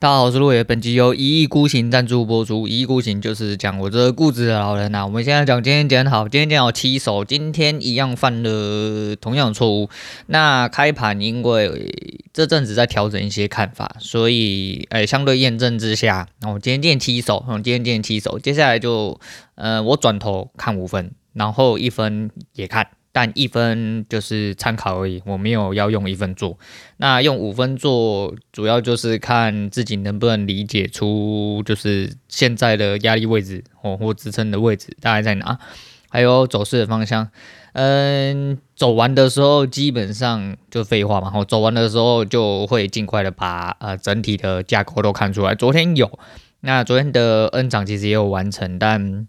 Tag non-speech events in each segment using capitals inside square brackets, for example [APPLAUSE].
大家好，我是陆野。本集由一意孤行赞助播出。一意孤行就是讲我这个固执的老人呐、啊。我们现在讲今天讲好，今天讲好七手，今天一样犯了同样的错误。那开盘因为这阵子在调整一些看法，所以诶相对验证之下，我今天见七手，今天见七手，接下来就呃我转头看五分，然后一分也看。但一分就是参考而已，我没有要用一分做。那用五分做，主要就是看自己能不能理解出，就是现在的压力位置哦，或支撑的位置大概在哪，还有走势的方向。嗯，走完的时候基本上就废话嘛，我走完的时候就会尽快的把呃整体的架构都看出来。昨天有，那昨天的 N 涨其实也有完成，但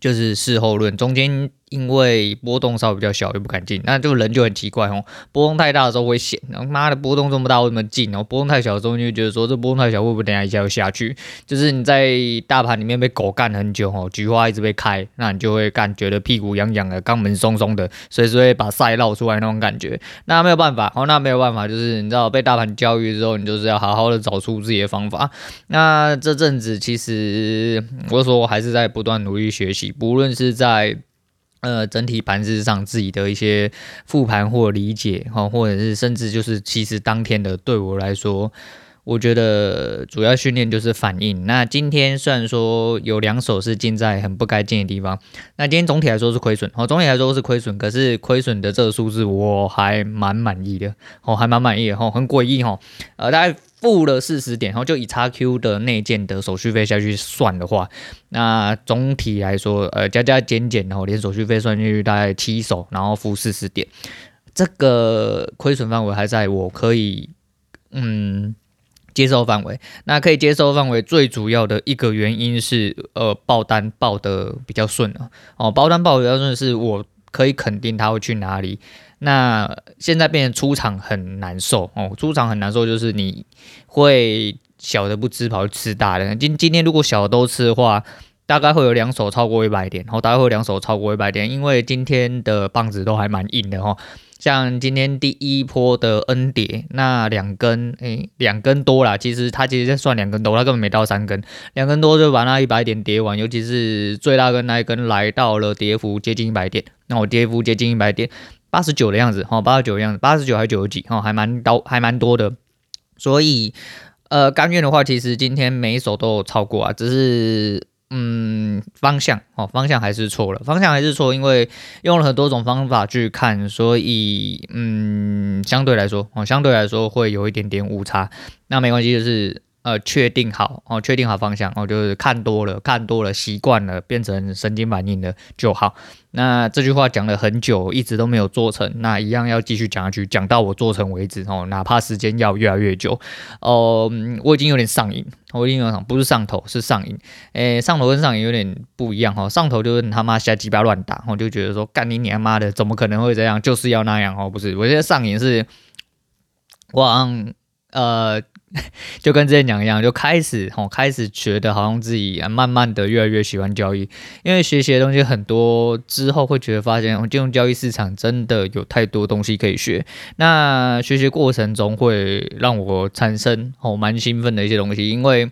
就是事后论，中间。因为波动稍微比较小，又不敢进，那这个人就很奇怪哦。波动太大的时候会险，然后妈的波动这么大，为什么进？然后波动太小的时候，你就觉得说这波动太小，会不会等下一下又下去？就是你在大盘里面被狗干很久哦，菊花一直被开，那你就会干觉得屁股痒痒的，肛门松松的，随时会把赛绕出来那种感觉。那没有办法哦，那没有办法，就是你知道被大盘教育之后，你就是要好好的找出自己的方法。那这阵子其实我说我还是在不断努力学习，不论是在。呃，整体盘势上自己的一些复盘或理解哈，或者是甚至就是其实当天的对我来说，我觉得主要训练就是反应。那今天虽然说有两手是进在很不该进的地方，那今天总体来说是亏损哦，总体来说是亏损，可是亏损的这个数字我还蛮满意的哦，还蛮满意的哈，很诡异哈，呃，大概。付了四十点，然后就以 XQ 的内建的手续费下去算的话，那总体来说，呃，加加减减，然后连手续费算进去大概七手，然后付四十点，这个亏损范围还在我可以嗯接受范围。那可以接受范围最主要的一个原因是，呃，爆单爆得比较顺啊，哦，爆单爆得比较顺是我可以肯定它会去哪里。那现在变成出场很难受哦，出场很难受，就是你会小的不吃跑去吃大的。今今天如果小的都吃的话，大概会有两手超过一百点，然后大概会有两手超过一百点，因为今天的棒子都还蛮硬的哈。像今天第一波的 N 跌，那两根诶，两根多啦，其实它其实算两根多，它根本没到三根，两根多就把那一百点跌完，尤其是最大根那一根来到了跌幅接近一百点，那我跌幅接近一百点。八十九的样子，哈，八十九的样子，八十九还是九十几，哈，还蛮高，还蛮多的。所以，呃，甘愿的话，其实今天每一手都有超过啊，只是，嗯，方向，哦，方向还是错了，方向还是错，因为用了很多种方法去看，所以，嗯，相对来说，哦，相对来说会有一点点误差，那没关系，就是。呃，确定好哦，确定好方向哦，就是看多了，看多了，习惯了，变成神经反应了就好。那这句话讲了很久，一直都没有做成，那一样要继续讲下去，讲到我做成为止哦，哪怕时间要越来越久。哦、我已经有点上瘾，我已经有点不是上头，是上瘾。诶，上头跟上瘾有点不一样哈，上头就是他妈瞎鸡巴乱打，我就觉得说干你娘妈的，怎么可能会这样？就是要那样哦，不是，我现在上瘾是往呃。[LAUGHS] 就跟之前讲一样，就开始哦，开始觉得好像自己慢慢的越来越喜欢交易，因为学习的东西很多之后，会觉得发现哦金融交易市场真的有太多东西可以学。那学习过程中会让我产生哦蛮兴奋的一些东西，因为。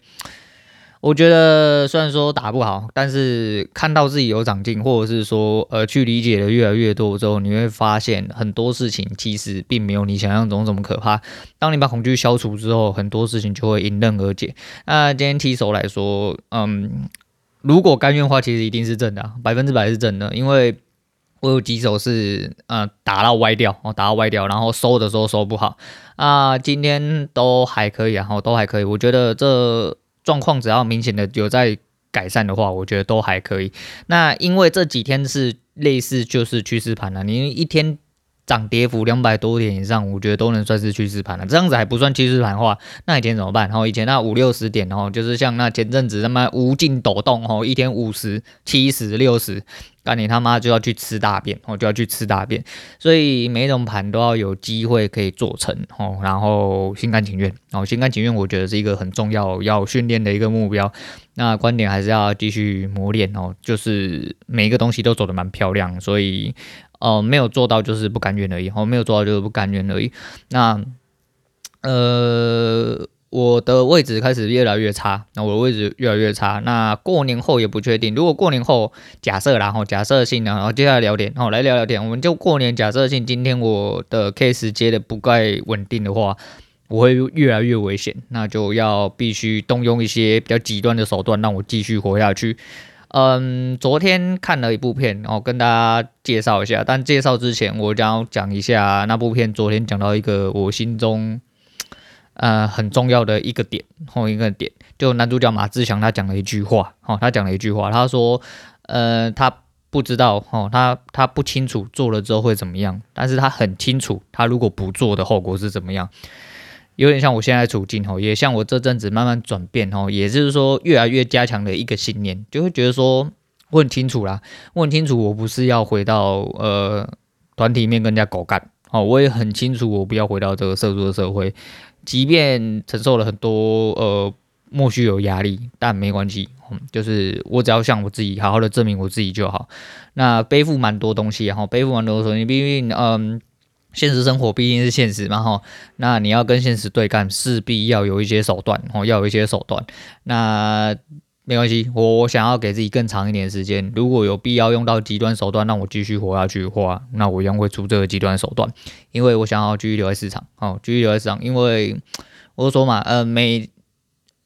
我觉得虽然说打不好，但是看到自己有长进，或者是说呃去理解的越来越多之后，你会发现很多事情其实并没有你想象中这么可怕。当你把恐惧消除之后，很多事情就会迎刃而解。那今天踢手来说，嗯，如果甘愿的话，其实一定是正的，百分之百是正的，因为我有几手是呃打到歪掉，哦打到歪掉，然后收的时候收不好啊，今天都还可以，然后都还可以，我觉得这。状况只要明显的有在改善的话，我觉得都还可以。那因为这几天是类似就是趋势盘了，你一天涨跌幅两百多点以上，我觉得都能算是趋势盘了。这样子还不算趋势盘的话，那以前怎么办？然后以前那五六十点，然后就是像那前阵子那么无尽抖动，吼，一天五十、七十、六十。那你他妈就要去吃大便，我就要去吃大便，所以每一种盘都要有机会可以做成哦，然后心甘情愿，然后心甘情愿，我觉得是一个很重要要训练的一个目标。那观点还是要继续磨练哦，就是每一个东西都走得蛮漂亮，所以呃没有做到就是不甘愿而已，哦没有做到就是不甘愿而已。那呃。我的位置开始越来越差，那我的位置越来越差。那过年后也不确定，如果过年后假设然后假设性，然后接下来聊天，然后来聊聊天，我们就过年假设性，今天我的 case 接的不够稳定的话，我会越来越危险，那就要必须动用一些比较极端的手段，让我继续活下去。嗯，昨天看了一部片，然后跟大家介绍一下。但介绍之前，我将要讲一下那部片。昨天讲到一个我心中呃很重要的一个点，后一个点，就男主角马志强他讲了一句话，哦，他讲了一句话，他说，呃，他不知道，哦，他他不清楚做了之后会怎么样，但是他很清楚，他如果不做的后果是怎么样。有点像我现在处境吼，也像我这阵子慢慢转变吼，也就是说越来越加强的一个信念，就会觉得说我很清楚啦，我很清楚我不是要回到呃团体面跟人家狗干，哦，我也很清楚我不要回到这个社畜的社会，即便承受了很多呃莫须有压力，但没关系，就是我只要向我自己好好的证明我自己就好。那背负蛮多东西，然后背负蛮多东西，毕竟嗯。现实生活毕竟是现实嘛，哈，那你要跟现实对干，势必要有一些手段，哦，要有一些手段。那没关系，我想要给自己更长一点时间。如果有必要用到极端手段让我继续活下去的话，那我一样会出这个极端手段，因为我想要继续留在市场，哦，继续留在市场，因为我说嘛，呃，每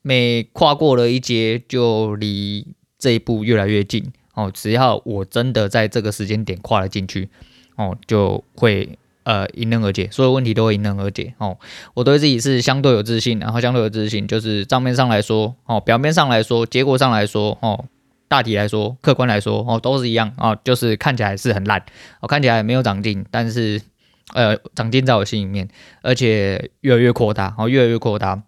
每跨过了一阶，就离这一步越来越近，哦，只要我真的在这个时间点跨了进去，哦，就会。呃，迎刃而解，所有问题都会迎刃而解哦。我对自己是相对有自信，然后相对有自信，就是账面上来说哦，表面上来说，结果上来说哦，大体来说，客观来说哦，都是一样哦，就是看起来是很烂，我、哦、看起来没有长进，但是呃，长进在我心里面，而且越来越扩大，哦，越来越扩大。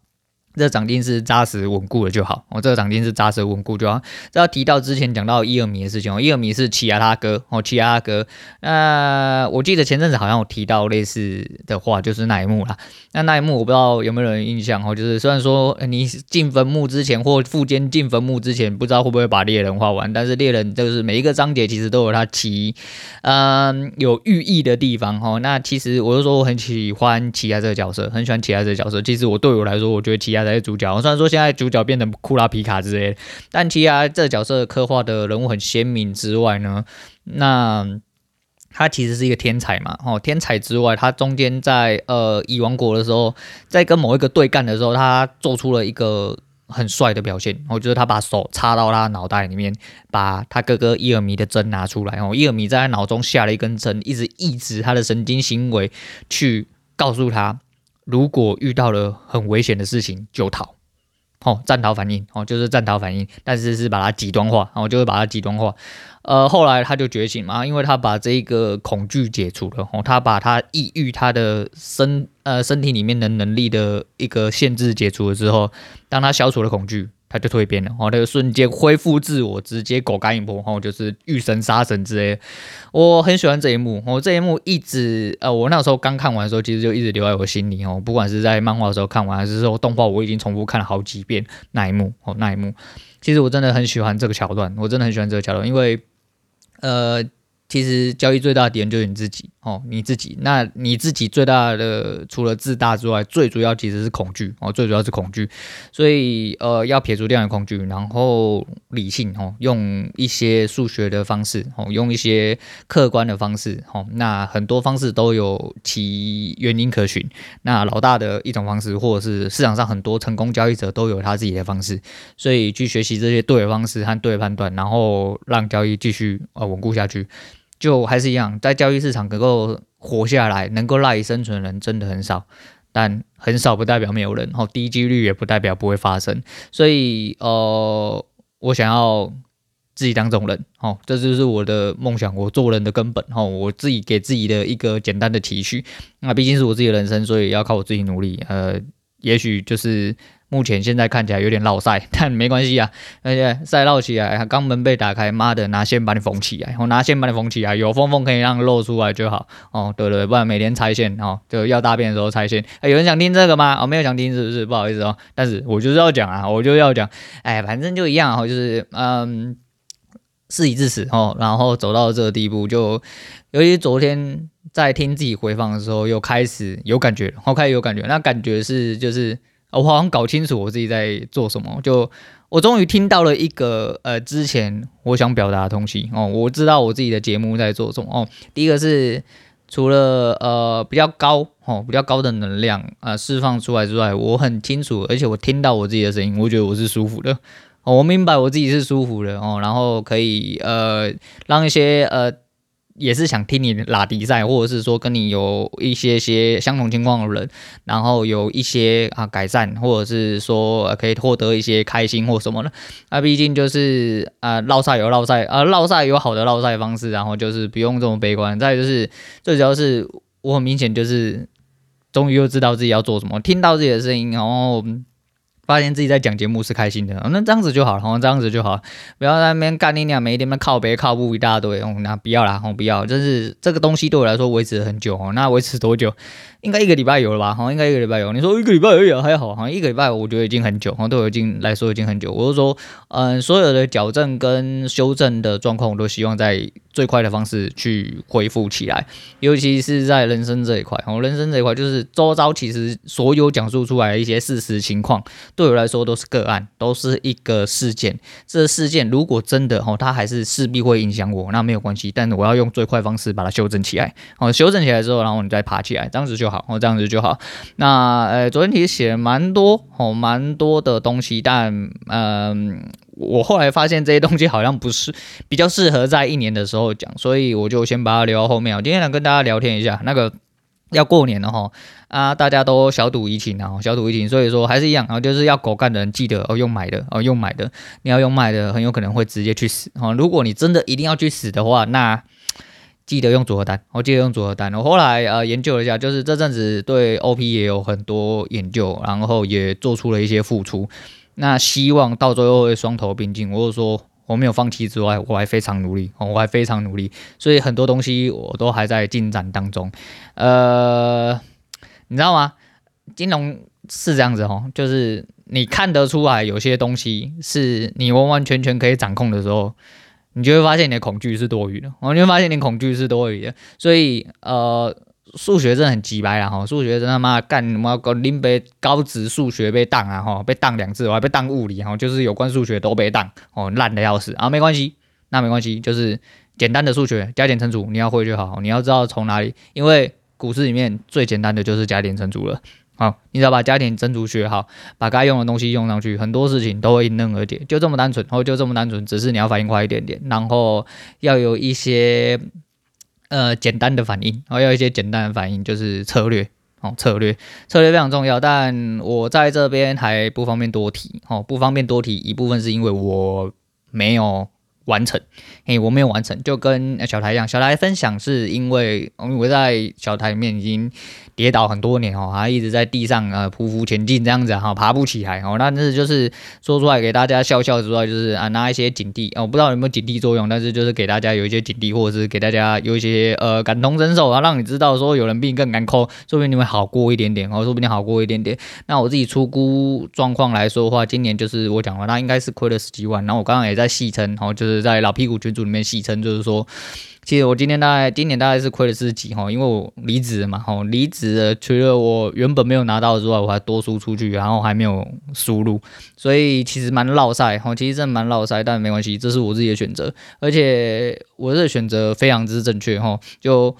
这长进是扎实稳固的就好，哦，这个长进是扎实稳固就好。这要提到之前讲到伊尔米的事情哦，伊尔米是奇亚他哥哦，奇亚他哥。那我记得前阵子好像有提到类似的话，就是那一幕啦。那那一幕我不知道有没有人印象哦，就是虽然说你进坟墓之前或附坚进坟墓之前，不知道会不会把猎人画完，但是猎人就是每一个章节其实都有他奇嗯有寓意的地方哦。那其实我就说我很喜欢奇亚这个角色，很喜欢奇亚这个角色。其实我对我来说，我觉得奇亚。才是主角。虽然说现在主角变成库拉皮卡之类的，但其他这角色刻画的人物很鲜明之外呢，那他其实是一个天才嘛。哦，天才之外，他中间在呃蚁王国的时候，在跟某一个对干的时候，他做出了一个很帅的表现。我觉得他把手插到他脑袋里面，把他哥哥伊尔米的针拿出来。哦，伊尔米在他脑中下了一根针，一直抑制他的神经行为，去告诉他。如果遇到了很危险的事情，就逃，哦，战逃反应，哦，就是战逃反应，但是是把它极端化，然哦，就是把它极端化。呃，后来他就觉醒嘛，因为他把这个恐惧解除了，哦，他把他抑郁他的身呃身体里面的能力的一个限制解除了之后，当他消除了恐惧。他就蜕变了，然哦，那个瞬间恢复自我，直接狗干一波，哦，就是遇神杀神之类。我很喜欢这一幕，我这一幕一直，呃，我那时候刚看完的时候，其实就一直留在我心里，哦，不管是在漫画的时候看完，还是说动画，我已经重复看了好几遍那一幕，哦，那一幕，其实我真的很喜欢这个桥段，我真的很喜欢这个桥段，因为，呃。其实交易最大的敌人就是你自己哦，你自己。那你自己最大的除了自大之外，最主要其实是恐惧哦，最主要是恐惧。所以呃，要撇除掉你的恐惧，然后理性哦，用一些数学的方式哦，用一些客观的方式哦。那很多方式都有其原因可循。那老大的一种方式，或者是市场上很多成功交易者都有他自己的方式。所以去学习这些对的方式和对的判断，然后让交易继续呃稳固下去。就还是一样，在交易市场能够活下来、能够赖以生存的人真的很少，但很少不代表没有人，哦，低几率也不代表不会发生。所以，呃，我想要自己当这种人，哦，这就是我的梦想，我做人的根本，哦，我自己给自己的一个简单的期许。那毕竟是我自己的人生，所以要靠我自己努力。呃，也许就是。目前现在看起来有点落赛，[LAUGHS] 但没关系啊。而且赛绕起来，肛门被打开，妈的拿线把你缝起来，我拿线把你缝起来，有缝缝可以让露出来就好。哦，对对，不然每天拆线哦，就要大便的时候拆线。哎，有人想听这个吗？哦，没有想听是不是？不好意思哦，但是我就是要讲啊，我就要讲。哎，反正就一样哦，就是嗯，事已至此哦，然后走到这个地步，就尤其昨天在听自己回放的时候，又开始有感觉，我开始有感觉，那感觉是就是。我好像搞清楚我自己在做什么，就我终于听到了一个呃之前我想表达的东西哦，我知道我自己的节目在做什么哦。第一个是除了呃比较高哦比较高的能量啊、释放出来之外，我很清楚，而且我听到我自己的声音，我觉得我是舒服的哦，我明白我自己是舒服的哦，然后可以呃让一些呃。也是想听你拉迪赛，或者是说跟你有一些些相同情况的人，然后有一些啊改善，或者是说可以获得一些开心或什么的。那、啊、毕竟就是啊，烙赛有烙赛，啊烙赛有好的烙赛方式，然后就是不用这么悲观。再就是最主要是我很明显就是终于又知道自己要做什么，听到自己的声音，然后。发现自己在讲节目是开心的，那这样子就好了，好像这样子就好，不要在那边干你俩，每一天靠北靠步一大堆，哦，那不要啦，哦，不要，就是这个东西对我来说维持了很久哦，那维持多久？应该一个礼拜有了吧？好，应该一个礼拜有。你说一个礼拜而已还好，好像一个礼拜我觉得已经很久，对我已经来说已经很久。我是说，嗯，所有的矫正跟修正的状况，我都希望在最快的方式去恢复起来。尤其是在人生这一块，哦，人生这一块就是周遭其实所有讲述出来的一些事实情况，对我来说都是个案，都是一个事件。这个事件如果真的哦，它还是势必会影响我，那没有关系。但是我要用最快方式把它修正起来。哦，修正起来之后，然后你再爬起来，这样子就好。哦，这样子就好。那呃，昨天其实写了蛮多哦，蛮多的东西，但嗯、我后来发现这些东西好像不是比较适合在一年的时候讲，所以我就先把它留到后面。我今天想跟大家聊天一下，那个要过年了哈啊，大家都小赌怡情啊，小赌怡情，所以说还是一样啊，就是要狗干的人记得哦，用买的哦，用买的，你要用卖的，很有可能会直接去死哦。如果你真的一定要去死的话，那。记得用组合单，我记得用组合单。我后来呃研究了一下，就是这阵子对 OP 也有很多研究，然后也做出了一些付出。那希望到最后会双头并进。我就说我没有放弃之外，我还非常努力哦，我还非常努力。所以很多东西我都还在进展当中。呃，你知道吗？金融是这样子哦，就是你看得出来有些东西是你完完全全可以掌控的时候。你就会发现你的恐惧是多余的，我就会发现你恐惧是多余的，所以呃，数学真的很鸡掰啊哈，数学真他妈干什么？林北高职数学被当啊哈，被当两次，我还被当物理哈，就是有关数学都被当哦，烂的要死啊，没关系，那没关系，就是简单的数学加减乘除你要会就好，你要知道从哪里，因为股市里面最简单的就是加减乘除了。好，你只要把加减乘除学好，把该用的东西用上去，很多事情都会迎刃而解，就这么单纯，然后就这么单纯，只是你要反应快一点点，然后要有一些呃简单的反应，然后要一些简单的反应，就是策略哦，策略策略非常重要，但我在这边还不方便多提哦，不方便多提，一部分是因为我没有。完成，嘿，我没有完成，就跟小台一样。小台分享是因为，我在小台里面已经跌倒很多年哦，还一直在地上呃匍匐前进这样子哈，爬不起来哦。但是就是说出来给大家笑笑之外，就是啊拿一些警惕哦，我不知道有没有警惕作用，但是就是给大家有一些警惕，或者是给大家有一些呃感同身受，然后让你知道说有人比你更难抠，说不定你会好过一点点哦，说不定好过一点点。那我自己出估状况来说的话，今年就是我讲了，那应该是亏了十几万。然后我刚刚也在戏称，然后就是。在老屁股群组里面戏称，就是说，其实我今天大概今年大概是亏了四十几哈，因为我离职了嘛，哈，离职了，除了我原本没有拿到之外，我还多输出去，然后还没有输入，所以其实蛮落赛哈，其实真的蛮落赛，但没关系，这是我自己的选择，而且我这选择非常之正确哈，就。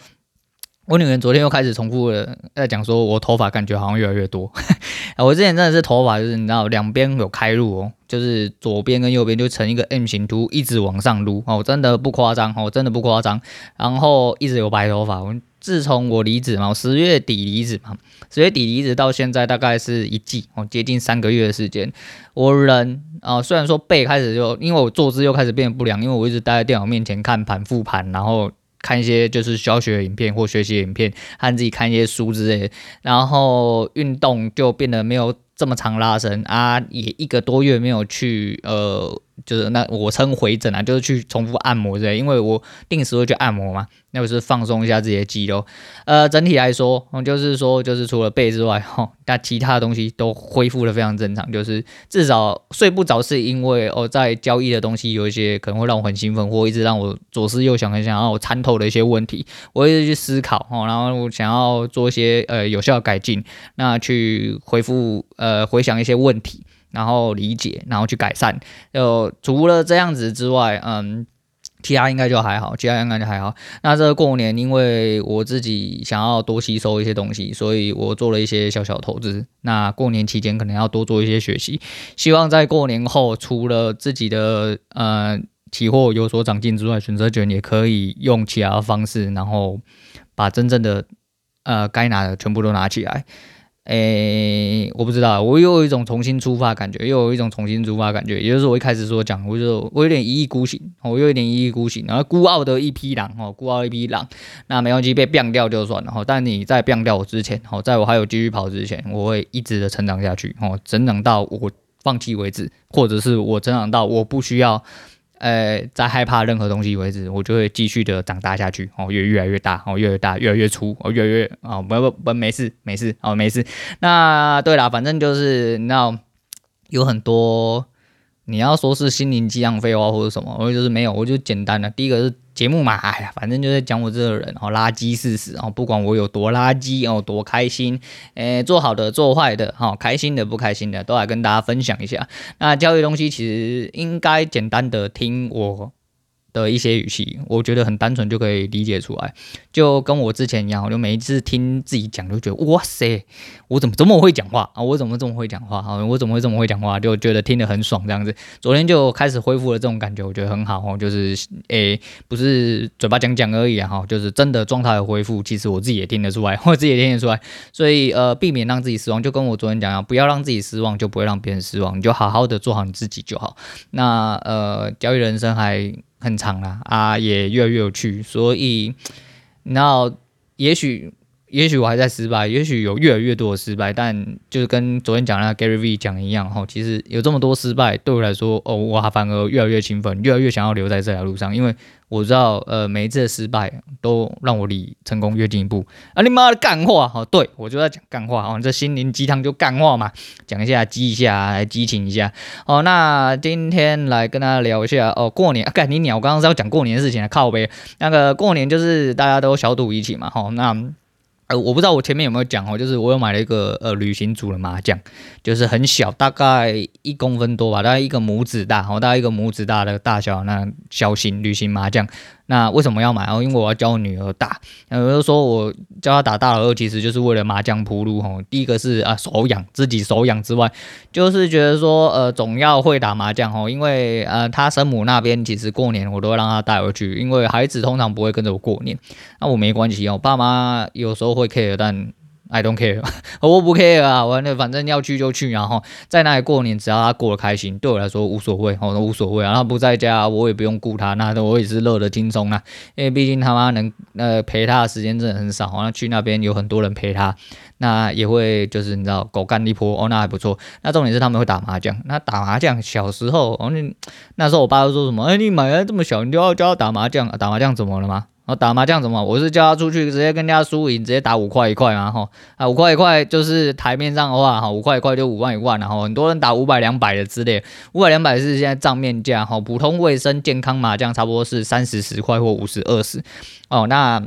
我女人昨天又开始重复的在讲，说我头发感觉好像越来越多。[LAUGHS] 我之前真的是头发，就是你知道两边有开路哦，就是左边跟右边就成一个 M 型图，一直往上撸哦，真的不夸张哦，真的不夸张。然后一直有白头发。我自从我离职嘛，我十月底离职嘛，十月底离职到现在大概是一季哦，接近三个月的时间。我人啊，虽然说背开始就因为我坐姿又开始变得不良，因为我一直待在电脑面前看盘复盘，然后。看一些就是教学影片或学习影片，和自己看一些书之类的，然后运动就变得没有这么长拉伸啊，也一个多月没有去呃。就是那我称回诊啊，就是去重复按摩之类，因为我定时会去按摩嘛，那不是放松一下自己的肌肉。呃，整体来说，就是说，就是除了背之外，哈，但其他的东西都恢复的非常正常。就是至少睡不着，是因为哦，在交易的东西有一些可能会让我很兴奋，或一直让我左思右想，很想要我参透的一些问题，我一直去思考，哦，然后我想要做一些呃有效改进，那去恢复呃。呃回想一些问题，然后理解，然后去改善。就除了这样子之外，嗯。其他应该就还好，其他应该就还好。那这个过年，因为我自己想要多吸收一些东西，所以我做了一些小小投资。那过年期间可能要多做一些学习，希望在过年后，除了自己的呃期货有所长进之外，选择权也可以用其他的方式，然后把真正的呃该拿的全部都拿起来。诶、我不知道，我又有一种重新出发感觉，又有一种重新出发感觉。也就是我一开始所讲，我就我有点一意孤行，我又有点一意孤行，然后孤傲的一匹狼，哦，孤傲一匹狼。那没关系，被变掉就算了。哈，但你在变掉我之前，哦，在我还有继续跑之前，我会一直的成长下去，哦，成长到我放弃为止，或者是我成长到我不需要。呃，在害怕任何东西为止，我就会继续的长大下去哦，越越来越大哦，越来越大，越来越粗哦，越来越哦，不不不，没事没事哦，没事。那对啦，反正就是你知道有很多。你要说是心灵鸡汤废话或者什么，我就是没有，我就简单的。第一个是节目嘛，哎呀，反正就在讲我这个人哦，垃圾事实哦，不管我有多垃圾哦，多开心，诶，做好的做坏的哈，开心的不开心的都来跟大家分享一下。那教育东西其实应该简单的听我的一些语气，我觉得很单纯就可以理解出来，就跟我之前一样，我就每一次听自己讲，就觉得哇塞，我怎么这么会讲话啊？我怎么这么会讲话啊？我怎么会这么会讲话？就觉得听得很爽这样子。昨天就开始恢复了这种感觉，我觉得很好哦，就是诶、不是嘴巴讲讲而已啊，哈，就是真的状态的恢复，其实我自己也听得出来，我自己也听得出来。所以呃，避免让自己失望，就跟我昨天讲一样，不要让自己失望，就不会让别人失望，你就好好的做好你自己就好。那呃，教育人生还。[LAUGHS] 很长了啊，也越来越有趣，所以，那也许，也许我还在失败，也许有越来越多的失败，但就是跟昨天讲的 Gary V 讲一样哈，其实有这么多失败，对我来说，哦，我反而越来越兴奋，越来越想要留在这条路上，因为。我知道，呃，每一次的失败都让我离成功越进一步。啊，你妈的干话！哦，对我就在讲干话哦，这心灵鸡汤就干话嘛，讲一下，激一下，来激情一下。哦，那今天来跟大家聊一下哦，过年，干你鸟！我刚刚是要讲过年的事情啊，靠呗。那个过年就是大家都小赌怡情嘛，好，那。呃，我不知道我前面有没有讲哦，就是我有买了一个呃旅行组的麻将，就是很小，大概一公分多吧，大概一个拇指大，哦，大概一个拇指大的大小那小型旅行麻将。那为什么要买哦？因为我要教我女儿打。那有人说我教她打大老二，其实就是为了麻将铺路吼。第一个是啊手痒，自己手痒之外，就是觉得说呃总要会打麻将吼。因为呃她生母那边其实过年我都会让她带回去，因为孩子通常不会跟着我过年，那我没关系哦。爸妈有时候会 care，但。I don't care，[LAUGHS] 我不 care 啊，我那反正要去就去，然后在那里过年，只要他过得开心，对我来说无所谓，我都无所谓啊。他不在家，我也不用顾他，那我也是乐得轻松啊。因为毕竟他妈能呃陪他的时间真的很少，那去那边有很多人陪他，那也会就是你知道狗干一波哦，那还不错。那重点是他们会打麻将，那打麻将小时候，哦，那那时候我爸都说什么？哎，你买了这么小，你就要教他打麻将啊？打麻将怎么了吗？然后打麻将怎么？我是叫他出去直接跟人家输赢，直接打五块一块嘛，吼啊五块一块就是台面上的话，哈五块一块就五万一万，然后很多人打五百两百的之类，五百两百是现在账面价，哈普通卫生健康麻将差不多是三十十块或五十二十，哦那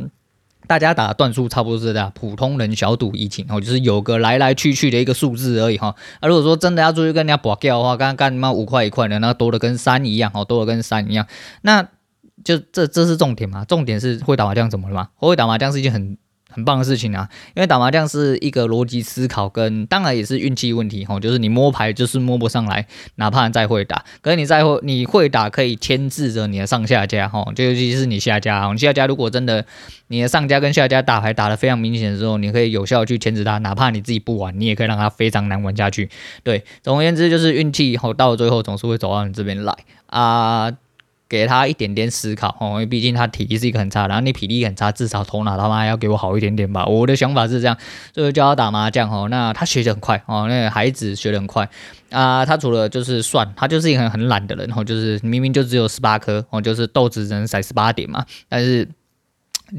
大家打的段数差不多是这样，普通人小赌怡情，哦就是有个来来去去的一个数字而已，哈啊如果说真的要出去跟人家搏掉的话，刚刚干嘛五块一块的，那多的跟山一样，哦多的跟山一样，那。就这这是重点嘛？重点是会打麻将怎么了嘛？我会打麻将是一件很很棒的事情啊，因为打麻将是一个逻辑思考跟当然也是运气问题吼，就是你摸牌就是摸不上来，哪怕再会打，可是你再会你会打可以牵制着你的上下家吼，就尤其是你下家，你下家如果真的你的上家跟下家打牌打得非常明显的时候，你可以有效去牵制他，哪怕你自己不玩，你也可以让他非常难玩下去。对，总而言之就是运气吼，到了最后总是会走到你这边来啊。给他一点点思考哦，因为毕竟他体力是一个很差，然后你体力很差，至少头脑他妈要给我好一点点吧。我的想法是这样，就是教他打麻将哦。那他学得很快哦，那个孩子学得很快啊。他除了就是算，他就是一个很懒的人哦，就是明明就只有十八颗哦，就是豆子只能塞十八点嘛，但是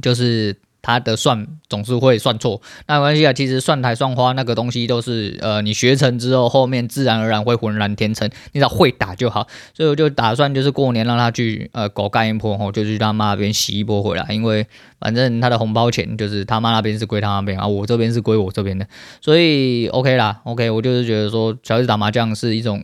就是他的算总是会算错，那没关系啊。其实算台算花那个东西都是呃，你学成之后，后面自然而然会浑然天成，你只要会打就好。所以我就打算就是过年让他去呃狗干一波吼，就去他妈那边洗一波回来，因为反正他的红包钱就是他妈那边是归他那边啊，我这边是归我这边的，所以 OK 啦，OK，我就是觉得说小孩子打麻将是一种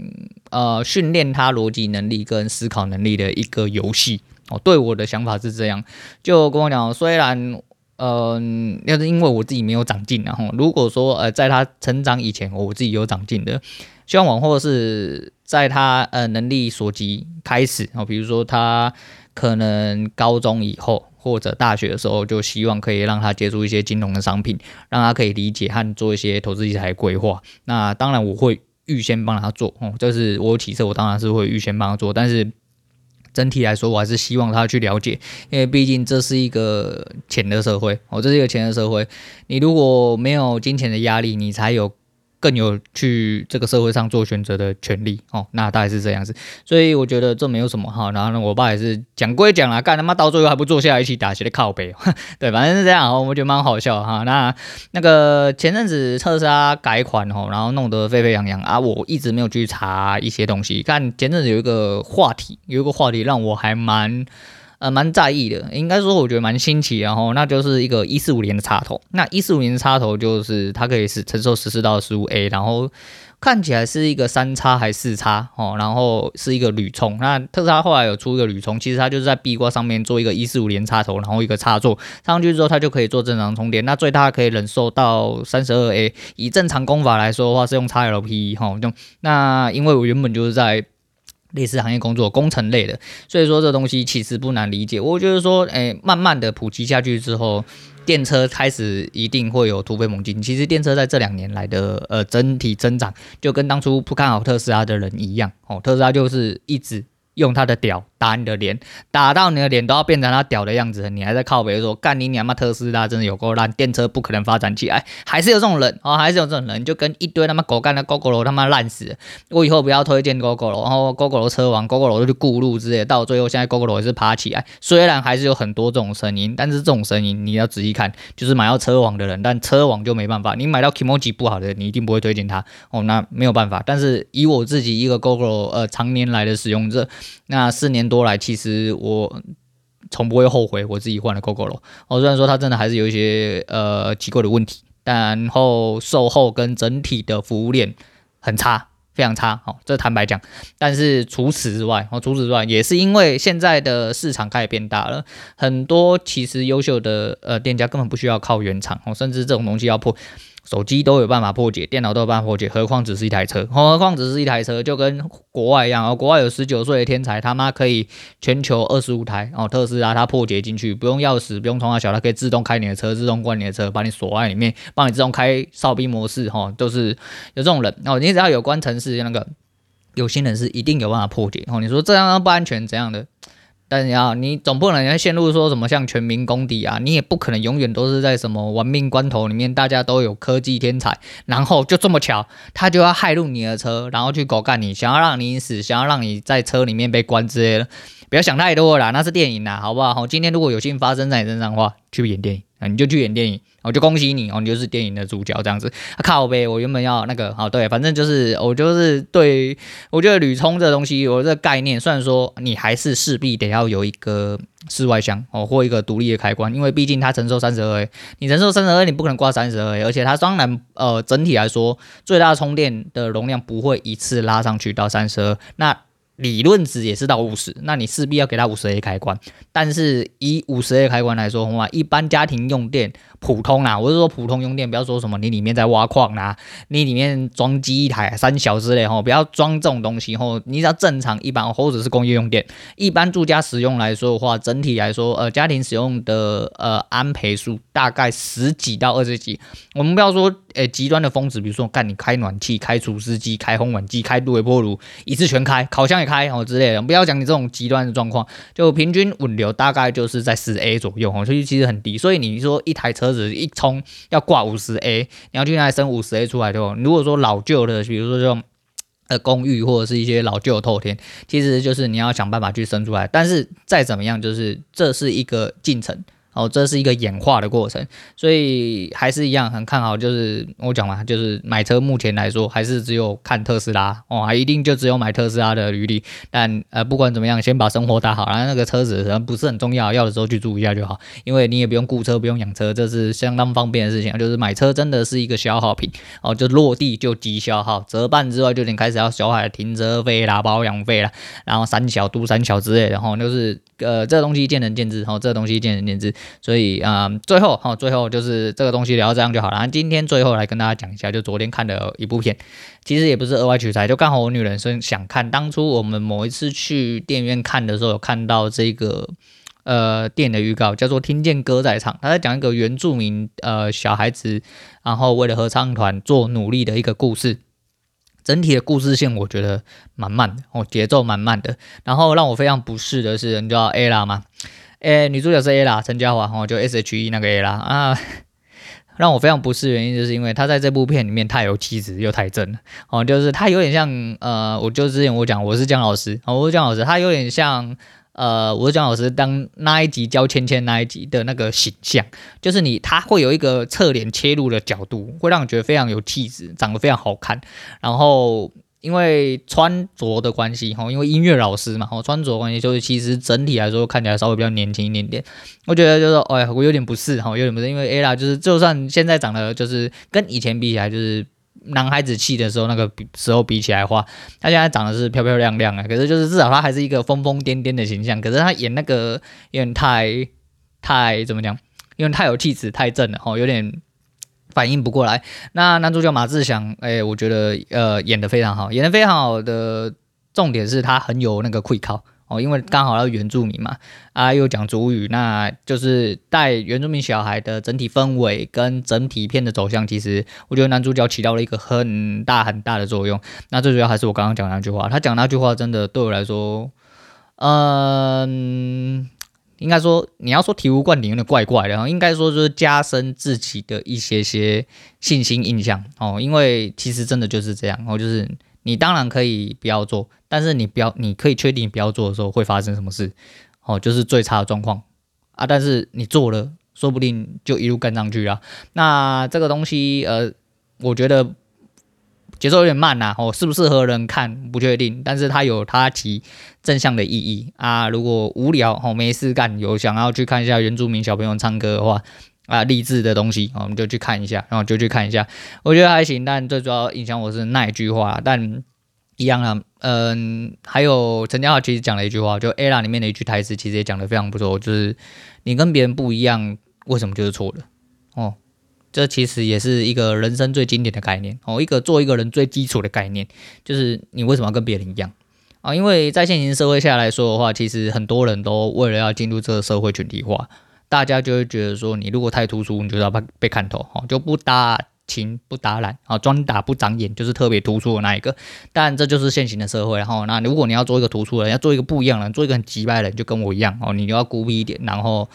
呃训练他逻辑能力跟思考能力的一个游戏哦。对我的想法是这样，就跟我讲，虽然。嗯，要是因为我自己没有长进，然后如果说呃，在他成长以前，我自己有长进的，希望往后是在他呃能力所及开始，哦，比如说他可能高中以后或者大学的时候，就希望可以让他接触一些金融的商品，让他可以理解和做一些投资理财规划。那当然我会预先帮他做，哦，这是我有起色，我当然是会预先帮他做，但是。整体来说，我还是希望他去了解，因为毕竟这是一个钱的社会哦，这是一个钱的社会。你如果没有金钱的压力，你才有。更有去这个社会上做选择的权利哦，那大概是这样子，所以我觉得这没有什么哈。然后呢，我爸也是讲归讲啦，干他妈到最后还不坐下来一起打，起来靠背，[LAUGHS] 对，反正是这样，我觉得蛮好笑哈。那那个前阵子特斯拉改款哦，然后弄得沸沸扬扬啊，我一直没有去查一些东西。看前阵子有一个话题，有一个话题让我还蛮。呃，蛮在意的，应该说我觉得蛮新奇，然后那就是一个一四五零的插头。那一四五零的插头就是它可以是承受十四到十五 A，然后看起来是一个三插还是四插哦，然后是一个铝充。那特斯拉后来有出一个铝充，其实它就是在壁挂上面做一个一四五零插头，然后一个插座插上去之后，它就可以做正常充电。那最大可以忍受到三十二 A，以正常功法来说的话是用 XLP 哈，用那因为我原本就是在。类似行业工作，工程类的，所以说这东西其实不难理解。我就是说，诶，慢慢的普及下去之后，电车开始一定会有突飞猛进。其实电车在这两年来的呃整体增长，就跟当初不看好特斯拉的人一样，哦，特斯拉就是一直用他的屌。打你的脸，打到你的脸都要变成他屌的样子，你还在靠北说干你娘妈特斯拉真的有够烂，电车不可能发展起来，还是有这种人哦，还是有这种人，就跟一堆他妈狗干的 Gogoro 他妈烂死，我以后不要推荐 Gogoro，然后 Gogoro 车王 Gogoro 都去顾路之类，到最后现在 Gogoro 也是爬起来，虽然还是有很多这种声音，但是这种声音你要仔细看，就是买到车王的人，但车王就没办法，你买到 Kimoji 不好的，你一定不会推荐他哦，那没有办法，但是以我自己一个 Gogoro 呃常年来的使用者，那四年多来其实。我从不会后悔我自己换了 Gogoro 哦，虽然说它真的还是有一些呃奇怪的问题，然后售后跟整体的服务链很差，非常差哦，这坦白讲。但是除此之外，哦，除此之外，也是因为现在的市场开始变大了，很多其实优秀的呃店家根本不需要靠原厂哦，甚至这种东西要破。手机都有办法破解，电脑都有办法破解，何况只是一台车？何况只是一台车，就跟国外一样哦。国外有十九岁的天才，他妈可以全球二十五台哦。特斯拉它破解进去，不用钥匙，不用从小，它可以自动开你的车，自动关你的车，把你锁在里面，帮你自动开哨兵模式哈。哦就是有这种人哦。你只要有关城市那个有心人士，一定有办法破解哦。你说这样不安全怎样的？但你要，你总不能要陷入说什么像全民公敌啊，你也不可能永远都是在什么玩命关头里面，大家都有科技天才，然后就这么巧，他就要害入你的车，然后去狗干你，想要让你死，想要让你在车里面被关之类的，不要想太多了啦，那是电影啦，好不好？好，今天如果有幸发生在你身上的话，去演电影。啊，你就去演电影，我就恭喜你哦，你就是电影的主角这样子。啊、靠呗，我原本要那个，好对，反正就是我就是对，我觉得铝充这东西，我这个概念，虽然说你还是势必得要有一个室外箱哦，或一个独立的开关，因为毕竟它承受三十二 A，你承受三十二 A，你不可能挂三十二 A，而且它当然呃整体来说，最大充电的容量不会一次拉上去到三十二，那。理论值也是到五十，那你势必要给它五十 A 开关。但是以五十 A 开关来说的话，一般家庭用电，普通啦，我是说普通用电，不要说什么你里面在挖矿啦，你里面装机一台三小之类吼，不要装这种东西吼。你只要正常一般或者是工业用电，一般住家使用来说的话，整体来说，呃，家庭使用的呃安培数大概十几到二十几。我们不要说诶极端的峰值，比如说干你开暖气、开除湿机、开烘碗机、开微波炉，一次全开，烤箱也开哦之类的。不要讲你这种极端的状况，就平均稳流大概就是在十 A 左右哦，所以其实很低。所以你说一台车子一充要挂五十 A，你要去那里生五十 A 出来对吧？如果说老旧的，比如说这种呃公寓或者是一些老旧的透天，其实就是你要想办法去生出来。但是再怎么样，就是这是一个进程。哦，这是一个演化的过程，所以还是一样很看好。就是我讲嘛，就是买车目前来说还是只有看特斯拉哦，还一定就只有买特斯拉的余力。但呃，不管怎么样，先把生活打好，然后那个车子可能不是很重要，要的时候去住一下就好，因为你也不用雇车，不用养车，这是相当方便的事情。就是买车真的是一个消耗品哦，就落地就即消耗，折半之外就得开始要小海停车费啦、保养费啦，然后三小都三小之类的，然后就是呃，这个东西见仁见智，哦，这个东西见仁见智。所以啊、最后哈、哦，最后就是这个东西聊到这样就好了。今天最后来跟大家讲一下，就昨天看的一部片，其实也不是额外取材，就刚好我女人生想看。当初我们某一次去电影院看的时候，有看到这个呃电影的预告，叫做《听见歌在唱》，他在讲一个原住民呃小孩子，然后为了合唱团做努力的一个故事。整体的故事性我觉得蛮慢的哦，节奏蛮慢的。然后让我非常不适的是，你知道 Ella 吗？诶，女主角是 Ella 陈嘉华，哦，就 S H E 那个 Ella 啊，[LAUGHS] 让我非常不适原因就是因为她在这部片里面太有气质又太正了，哦，就是她有点像呃，我就之前我讲我是姜老师，哦，我是姜老师，她有点像呃，我是姜老师当那一集教芊芊那一集的那个形象，就是你她会有一个侧脸切入的角度，会让你觉得非常有气质，长得非常好看，然后。因为穿着的关系，哈，因为音乐老师嘛，哈，穿着关系，就是其实整体来说看起来稍微比较年轻一点点。我觉得就是，哎，我有点不适，哈，有点不适，因为 Ella 就是就算现在长得就是跟以前比起来，就是男孩子气的时候那个时候比起来的话，他现在长得是漂漂亮亮啊。可是就是至少他还是一个疯疯癫癫的形象。可是他演那个有点太太怎么讲？因为太有气质，太正了，哈，有点。反应不过来，那男主角马志祥，哎、我觉得呃演得非常好，演得非常好的重点是他很有那个气口哦，因为刚好要原住民嘛，啊又讲族语，那就是带原住民小孩的整体氛围跟整体片的走向，其实我觉得男主角起到了一个很大很大的作用。那最主要还是我刚刚讲那句话，他讲那句话真的对我来说，嗯。应该说，你要说醍醐灌顶有点怪怪的，应该说就是加深自己的一些些信心印象哦，因为其实真的就是这样哦，就是你当然可以不要做，但是你不要，你可以确定不要做的时候会发生什么事哦，就是最差的状况啊，但是你做了，说不定就一路干上去啊。那这个东西，呃，我觉得。节奏有点慢呐，哦，适不适合人看不确定，但是它有它其正向的意义啊。如果无聊哦，没事干，有想要去看一下原住民小朋友唱歌的话啊，励志的东西，我们就去看一下，然后就去看一下，我觉得还行。但最主要影响我是那一句话，但一样啊，嗯，还有陈嘉豪其实讲了一句话，就 Ella 里面的一句台词，其实也讲得非常不错，就是你跟别人不一样，为什么就是错的？哦。这其实也是一个人生最经典的概念哦，一个做一个人最基础的概念，就是你为什么要跟别人一样啊？因为在现行社会下来说的话，其实很多人都为了要进入这个社会群体化，大家就会觉得说，你如果太突出，你就要被被看透哦，就不搭。情不打揽啊，专打不长眼，就是特别突出的那一个。但这就是现行的社会。然后，那如果你要做一个突出的人，要做一个不一样的人，做一个很击败的人，就跟我一样哦，你就要孤僻一点，然后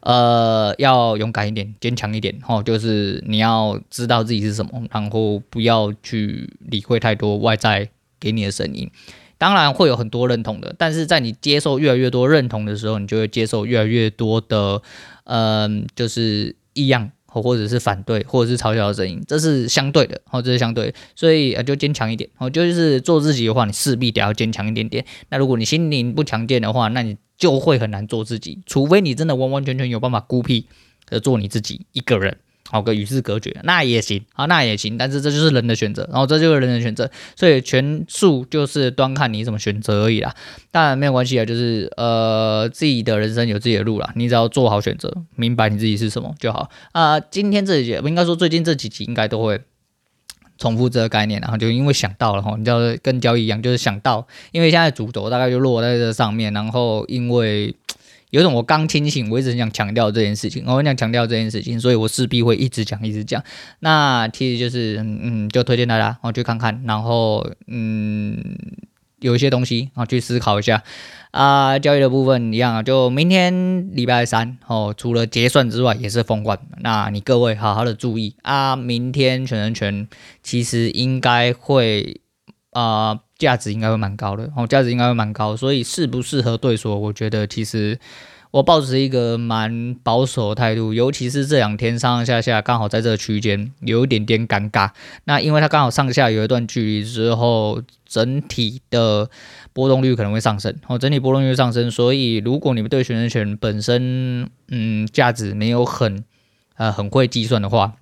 呃，要勇敢一点，坚强一点。哦，就是你要知道自己是什么，然后不要去理会太多外在给你的声音。当然会有很多认同的，但是在你接受越来越多认同的时候，你就会接受越来越多的嗯、就是异样。或者是反对，或者是嘲笑的声音，这是相对的，哦，这是相对，所以呃，就坚强一点，哦，就是做自己的话，你势必得要坚强一点点。那如果你心灵不强健的话，那你就会很难做自己，除非你真的完完全全有办法孤僻的做你自己一个人。好个与世隔绝，那也行啊，那也行，但是这就是人的选择，然后这就是人的选择，所以全数就是端看你怎么选择而已啦。当然没有关系啊，就是呃自己的人生有自己的路啦，你只要做好选择，明白你自己是什么就好啊、呃。今天这几集，应该说最近这几集应该都会重复这个概念，然后就因为想到了哈，你知道跟交易一样，就是想到，因为现在主轴大概就落在这上面，然后因为。有种我刚清醒，我一直很想强调这件事情，我很想强调这件事情，所以我势必会一直讲，一直讲。那其实就是，嗯，就推荐大家，我去看看，然后，嗯，有一些东西，然后去思考一下。啊、呃，交易的部分一样啊，就明天礼拜三哦，除了结算之外，也是封关。那你各位好好的注意啊，明天全人权其实应该会啊。价值应该会蛮高的，哦，价值应该会蛮高，所以适不适合对锁，我觉得其实我抱持一个蛮保守的态度，尤其是这两天上上下下刚好在这个区间有一点点尴尬。那因为它刚好上下有一段距离之后，整体的波动率可能会上升，哦，整体波动率上升。所以如果你们对选择权本身，嗯，价值没有很呃很会计算的话，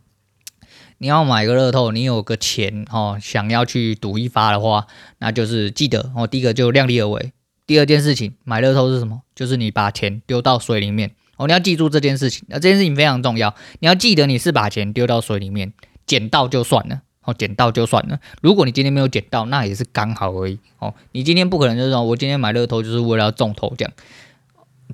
你要买个乐透，你有个钱哦，想要去赌一发的话，那就是记得哦，第一个就量力而为。第二件事情，买乐透是什么？就是你把钱丢到水里面哦，你要记住这件事情。那这件事情非常重要，你要记得你是把钱丢到水里面，捡到就算了哦，捡到就算了。如果你今天没有捡到，那也是刚好而已哦。你今天不可能就是说我今天买乐透就是为了要中头奖，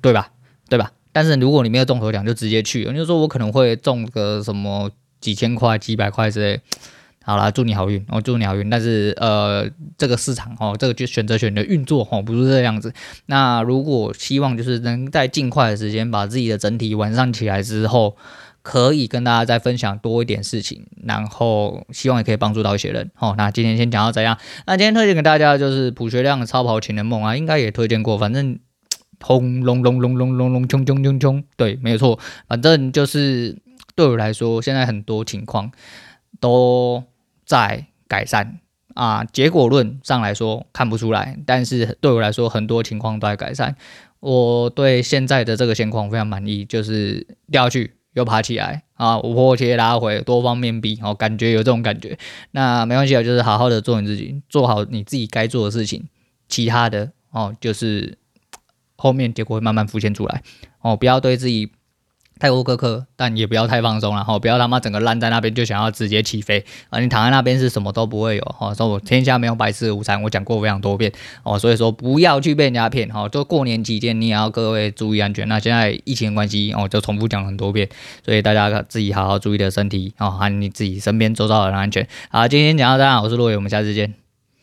对吧？对吧？但是如果你没有中头奖，就直接去，你就说我可能会中个什么。几千块、几百块之类，[TSK] 好啦，祝你好运，我、哦、祝你好运。但是呃，这个市场哦，这个就选择权的运作哦，不是这样子。那如果希望就是能在尽快的时间把自己的整体完善起来之后，可以跟大家再分享多一点事情，然后希望也可以帮助到一些人。哦，那今天先讲到这样。那今天推荐给大家就是卜学亮的超跑情人梦啊，应该也推荐过，反正 [TSK] 轰隆隆隆隆隆隆冲冲冲冲，对，没有错，反正就是。对我来说，现在很多情况都在改善啊。结果论上来说看不出来，但是对我来说，很多情况都在改善。我对现在的这个现况非常满意，就是掉下去又爬起来啊，我直接拉回，多方面比，哦，感觉有这种感觉。那没关系啊，就是好好的做你自己，做好你自己该做的事情，其他的哦，就是后面结果会慢慢浮现出来哦，不要对自己。太过苛刻，但也不要太放松，然后不要他妈整个烂在那边就想要直接起飞啊！你躺在那边是什么都不会有哈。说我天下没有白吃的午餐，我讲过非常多遍哦，所以说不要去被人家骗哈。就过年期间，你也要各位注意安全。那现在疫情关系哦，就重复讲很多遍，所以大家自己好好注意的身体哦，和你自己身边周遭的人安全。好，今天讲到这，我是洛伟，我们下次见。